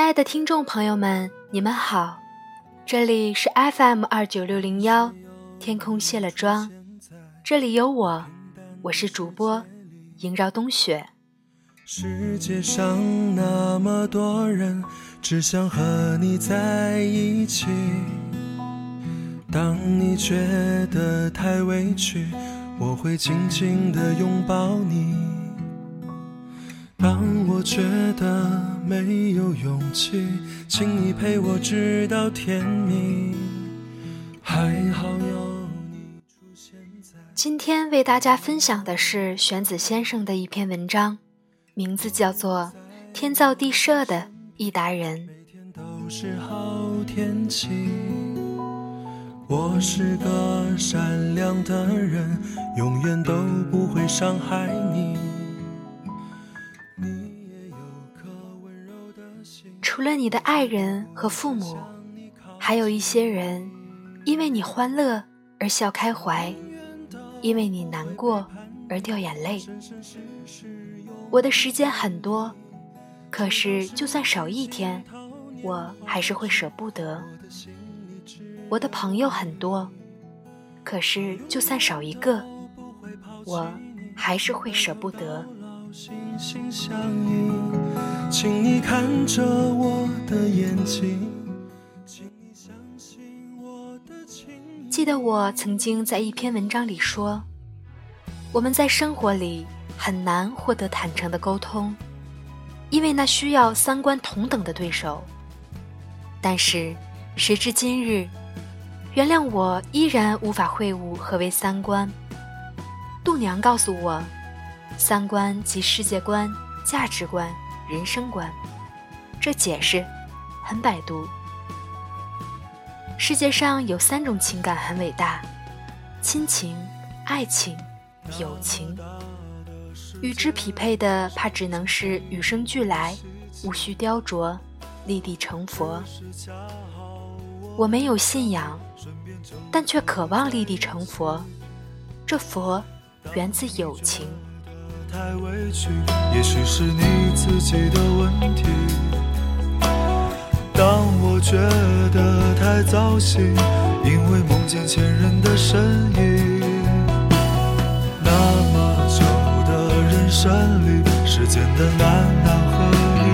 亲爱的听众朋友们，你们好，这里是 FM 二九六零幺，天空卸了妆，这里有我，我是主播萦绕冬雪。世界上那么多人，只想和你在一起。当你觉得太委屈，我会紧紧的拥抱你。当我觉得没有勇气，请你陪我直到天明。还好有你出现在。今天为大家分享的是玄子先生的一篇文章，名字叫做《天造地设的一达人》。每天都是好天气。我是个善良的人，永远都不会伤害你。你除了你的爱人和父母，还有一些人，因为你欢乐而笑开怀，因为你难过而掉眼泪。我的时间很多，可是就算少一天，我还是会舍不得。我的朋友很多，可是就算少一个，我还是会舍不得。心心相印，请你看着我的眼睛，请你相信我的情。记得我曾经在一篇文章里说，我们在生活里很难获得坦诚的沟通，因为那需要三观同等的对手。但是时至今日，原谅我依然无法会晤何为三观。度娘告诉我，三观即世界观、价值观、人生观。这解释很百度。世界上有三种情感很伟大：亲情、爱情、友情。与之匹配的，怕只能是与生俱来，无需雕琢，立地成佛。我没有信仰，但却渴望立地成佛。这佛源自友情。太委屈，也许是你自己的问题。当我觉得太糟心，因为梦见前任的身影。那么久的人生里，时间的难难和力，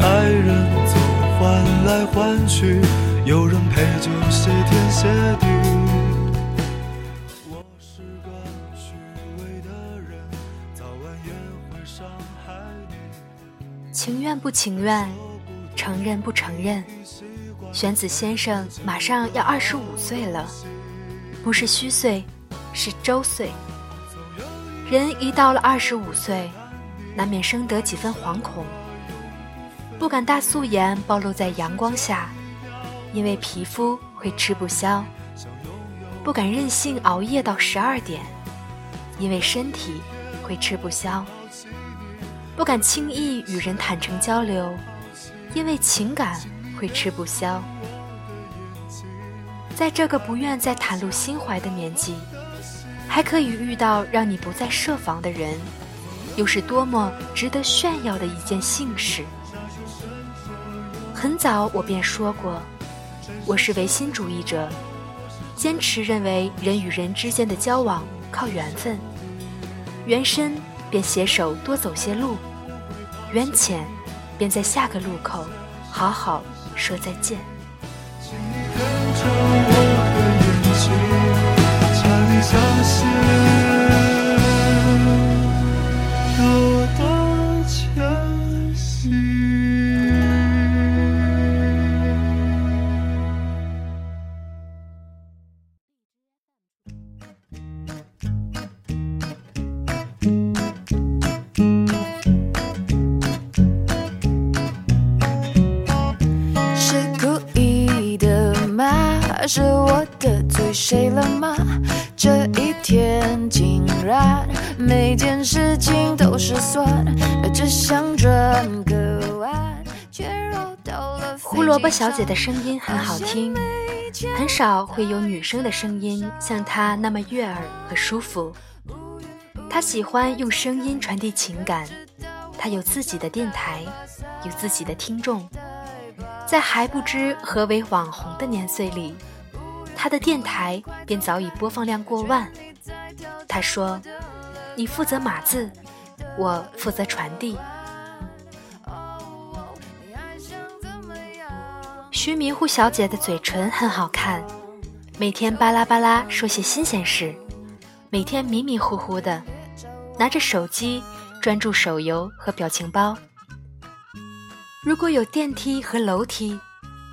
爱人总换来换去，有人陪就谢天谢地。情愿不情愿，承认不承认。玄子先生马上要二十五岁了，不是虚岁，是周岁。人一到了二十五岁，难免生得几分惶恐，不敢大素颜暴露在阳光下，因为皮肤会吃不消；不敢任性熬夜到十二点，因为身体会吃不消；不敢轻易与人坦诚交流，因为情感会吃不消。在这个不愿再袒露心怀的年纪，还可以遇到让你不再设防的人，又是多么值得炫耀的一件幸事。很早我便说过，我是唯心主义者，坚持认为人与人之间的交往靠缘分，缘深便携手多走些路，缘浅便在下个路口好好说再见。请你看着我的眼睛，请你相信是我得罪谁了吗？这一天竟然每件事情都失算，只想转个弯，却绕到了胡萝卜小姐的声音很好听，很少会有女生的声音像她那么悦耳和舒服。她喜欢用声音传递情感，她有自己的电台，有自己的听众，在还不知何为网红的年岁里，他的电台便早已播放量过万。他说：“你负责码字，我负责传递。”徐迷糊小姐的嘴唇很好看，每天巴拉巴拉说些新鲜事，每天迷迷糊糊的，拿着手机专注手游和表情包。如果有电梯和楼梯，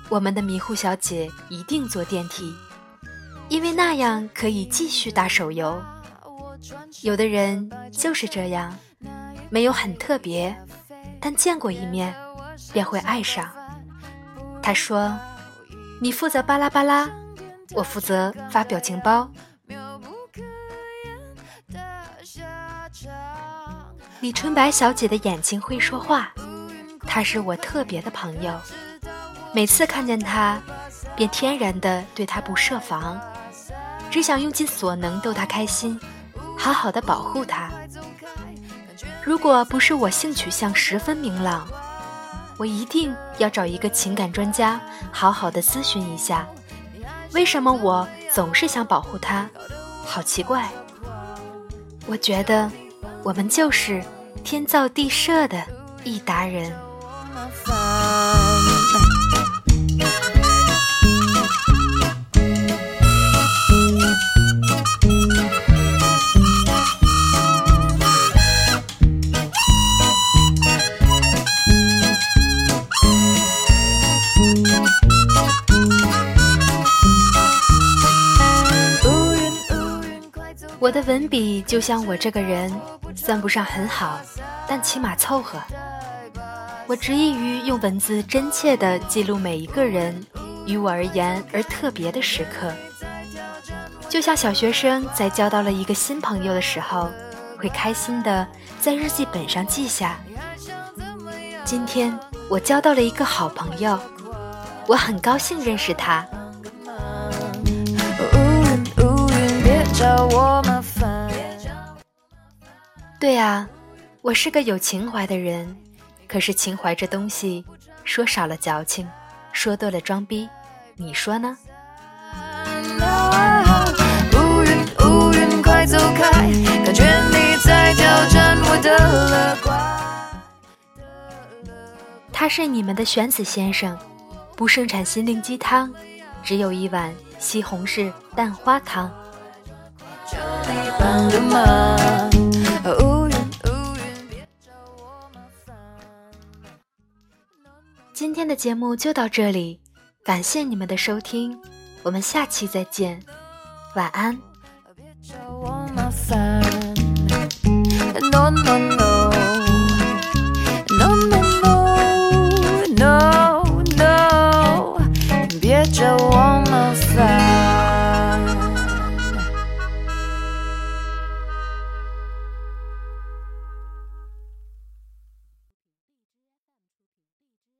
我们的迷糊小姐一定坐电梯，因为那样可以继续打手游。有的人就是这样，没有很特别，但见过一面便会爱上。他说：“你负责巴拉巴拉，我负责发表情包。”李春白小姐的眼睛会说话，她是我特别的朋友。每次看见她，便天然的对她不设防，只想用尽所能逗她开心，好好的保护她。如果不是我性取向十分明朗。我一定要找一个情感专家，好好的咨询一下，为什么我总是想保护他？好奇怪。我觉得我们就是天造地设的一达人。我的文笔就像我这个人，算不上很好，但起码凑合。我执意于用文字真切地记录每一个人于我而言而特别的时刻，就像小学生在交到了一个新朋友的时候，会开心地在日记本上记下：今天我交到了一个好朋友，我很高兴认识他。对啊，我是个有情怀的人，可是情怀这东西，说少了矫情，说多了装逼，你说呢？他是你们的玄子先生，不盛产心灵鸡汤，只有一碗西红柿蛋花汤。今天的节目就到这里，感谢你们的收听，我们下期再见，晚安。No, no, no.